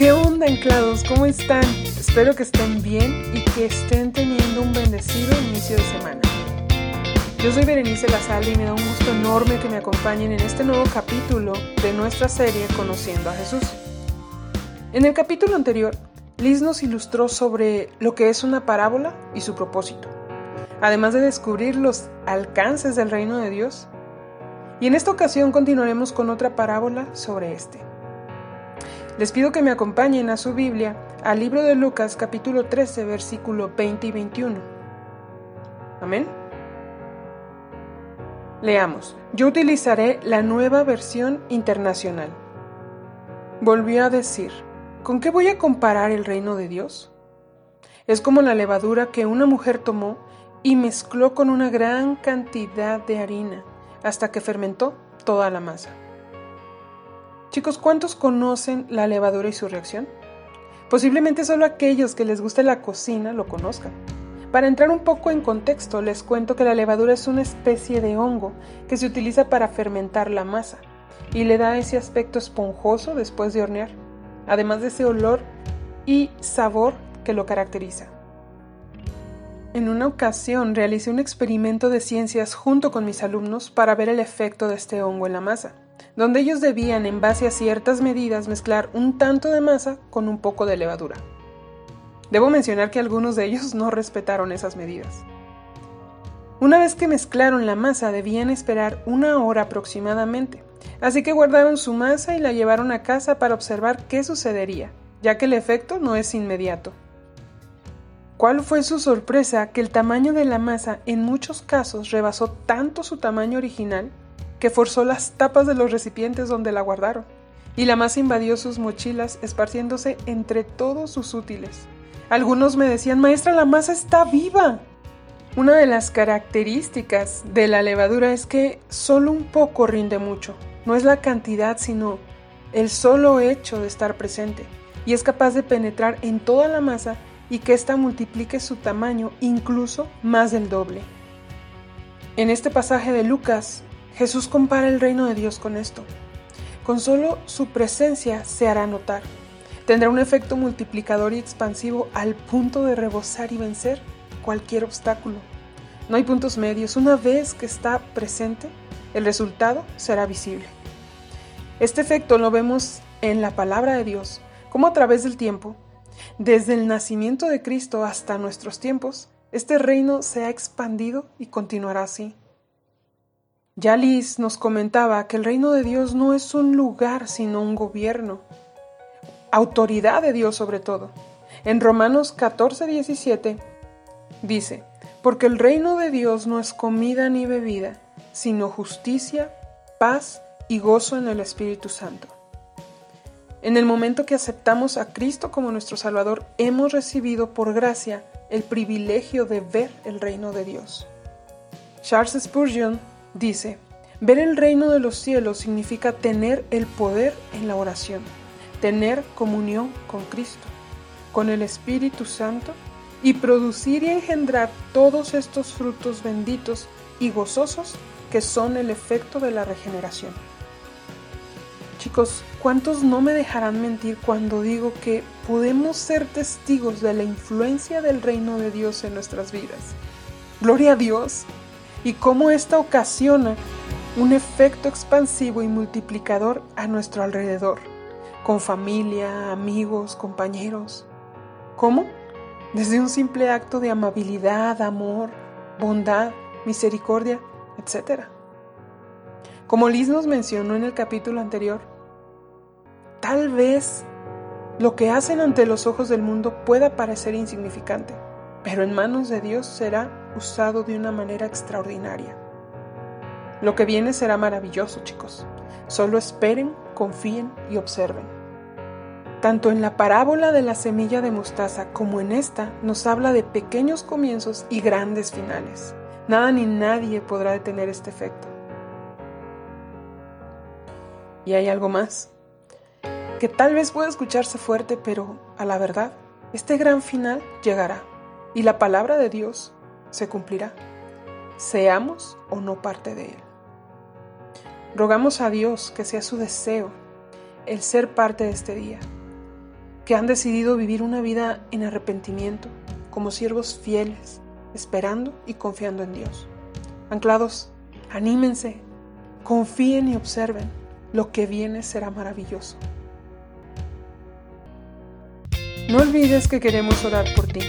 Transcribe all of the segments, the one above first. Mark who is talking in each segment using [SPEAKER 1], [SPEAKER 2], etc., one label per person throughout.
[SPEAKER 1] ¿Qué onda, anclados? ¿Cómo están? Espero que estén bien y que estén teniendo un bendecido inicio de semana. Yo soy Berenice Lasalle y me da un gusto enorme que me acompañen en este nuevo capítulo de nuestra serie Conociendo a Jesús. En el capítulo anterior, Liz nos ilustró sobre lo que es una parábola y su propósito, además de descubrir los alcances del reino de Dios. Y en esta ocasión continuaremos con otra parábola sobre este. Les pido que me acompañen a su Biblia al libro de Lucas capítulo 13 versículo 20 y 21. Amén. Leamos. Yo utilizaré la nueva versión internacional. Volvió a decir, ¿con qué voy a comparar el reino de Dios? Es como la levadura que una mujer tomó y mezcló con una gran cantidad de harina hasta que fermentó toda la masa. Chicos, ¿cuántos conocen la levadura y su reacción? Posiblemente solo aquellos que les guste la cocina lo conozcan. Para entrar un poco en contexto, les cuento que la levadura es una especie de hongo que se utiliza para fermentar la masa y le da ese aspecto esponjoso después de hornear, además de ese olor y sabor que lo caracteriza. En una ocasión realicé un experimento de ciencias junto con mis alumnos para ver el efecto de este hongo en la masa donde ellos debían en base a ciertas medidas mezclar un tanto de masa con un poco de levadura. Debo mencionar que algunos de ellos no respetaron esas medidas. Una vez que mezclaron la masa debían esperar una hora aproximadamente, así que guardaron su masa y la llevaron a casa para observar qué sucedería, ya que el efecto no es inmediato. ¿Cuál fue su sorpresa que el tamaño de la masa en muchos casos rebasó tanto su tamaño original que forzó las tapas de los recipientes donde la guardaron, y la masa invadió sus mochilas, esparciéndose entre todos sus útiles. Algunos me decían, maestra, la masa está viva. Una de las características de la levadura es que solo un poco rinde mucho. No es la cantidad, sino el solo hecho de estar presente. Y es capaz de penetrar en toda la masa y que ésta multiplique su tamaño incluso más del doble. En este pasaje de Lucas Jesús compara el reino de Dios con esto. Con solo su presencia se hará notar. Tendrá un efecto multiplicador y expansivo al punto de rebosar y vencer cualquier obstáculo. No hay puntos medios. Una vez que está presente, el resultado será visible. Este efecto lo vemos en la palabra de Dios, como a través del tiempo, desde el nacimiento de Cristo hasta nuestros tiempos, este reino se ha expandido y continuará así. Ya Liz nos comentaba que el reino de Dios no es un lugar, sino un gobierno. Autoridad de Dios sobre todo. En Romanos 14, 17 dice, porque el reino de Dios no es comida ni bebida, sino justicia, paz y gozo en el Espíritu Santo. En el momento que aceptamos a Cristo como nuestro Salvador, hemos recibido por gracia el privilegio de ver el reino de Dios. Charles Spurgeon Dice, ver el reino de los cielos significa tener el poder en la oración, tener comunión con Cristo, con el Espíritu Santo y producir y engendrar todos estos frutos benditos y gozosos que son el efecto de la regeneración. Chicos, ¿cuántos no me dejarán mentir cuando digo que podemos ser testigos de la influencia del reino de Dios en nuestras vidas? Gloria a Dios y cómo esto ocasiona un efecto expansivo y multiplicador a nuestro alrededor, con familia, amigos, compañeros. ¿Cómo? Desde un simple acto de amabilidad, amor, bondad, misericordia, etc. Como Liz nos mencionó en el capítulo anterior, tal vez lo que hacen ante los ojos del mundo pueda parecer insignificante, pero en manos de Dios será usado de una manera extraordinaria. Lo que viene será maravilloso, chicos. Solo esperen, confíen y observen. Tanto en la parábola de la semilla de mostaza como en esta nos habla de pequeños comienzos y grandes finales. Nada ni nadie podrá detener este efecto. Y hay algo más, que tal vez pueda escucharse fuerte, pero a la verdad, este gran final llegará y la palabra de Dios se cumplirá, seamos o no parte de Él. Rogamos a Dios que sea su deseo el ser parte de este día. que han decidido vivir una vida en arrepentimiento, como siervos fieles, esperando y confiando en Dios. Anclados, anímense, confíen y observen, lo que viene será maravilloso. No olvides que queremos orar por ti.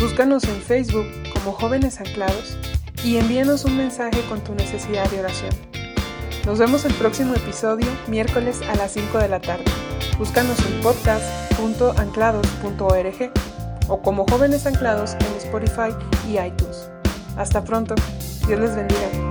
[SPEAKER 1] Búscanos en Facebook como Jóvenes Anclados y envíanos un mensaje con tu necesidad de oración. Nos vemos el próximo episodio, miércoles a las 5 de la tarde. Búscanos en podcast.anclados.org o como Jóvenes Anclados en Spotify y iTunes. Hasta pronto. Dios les bendiga.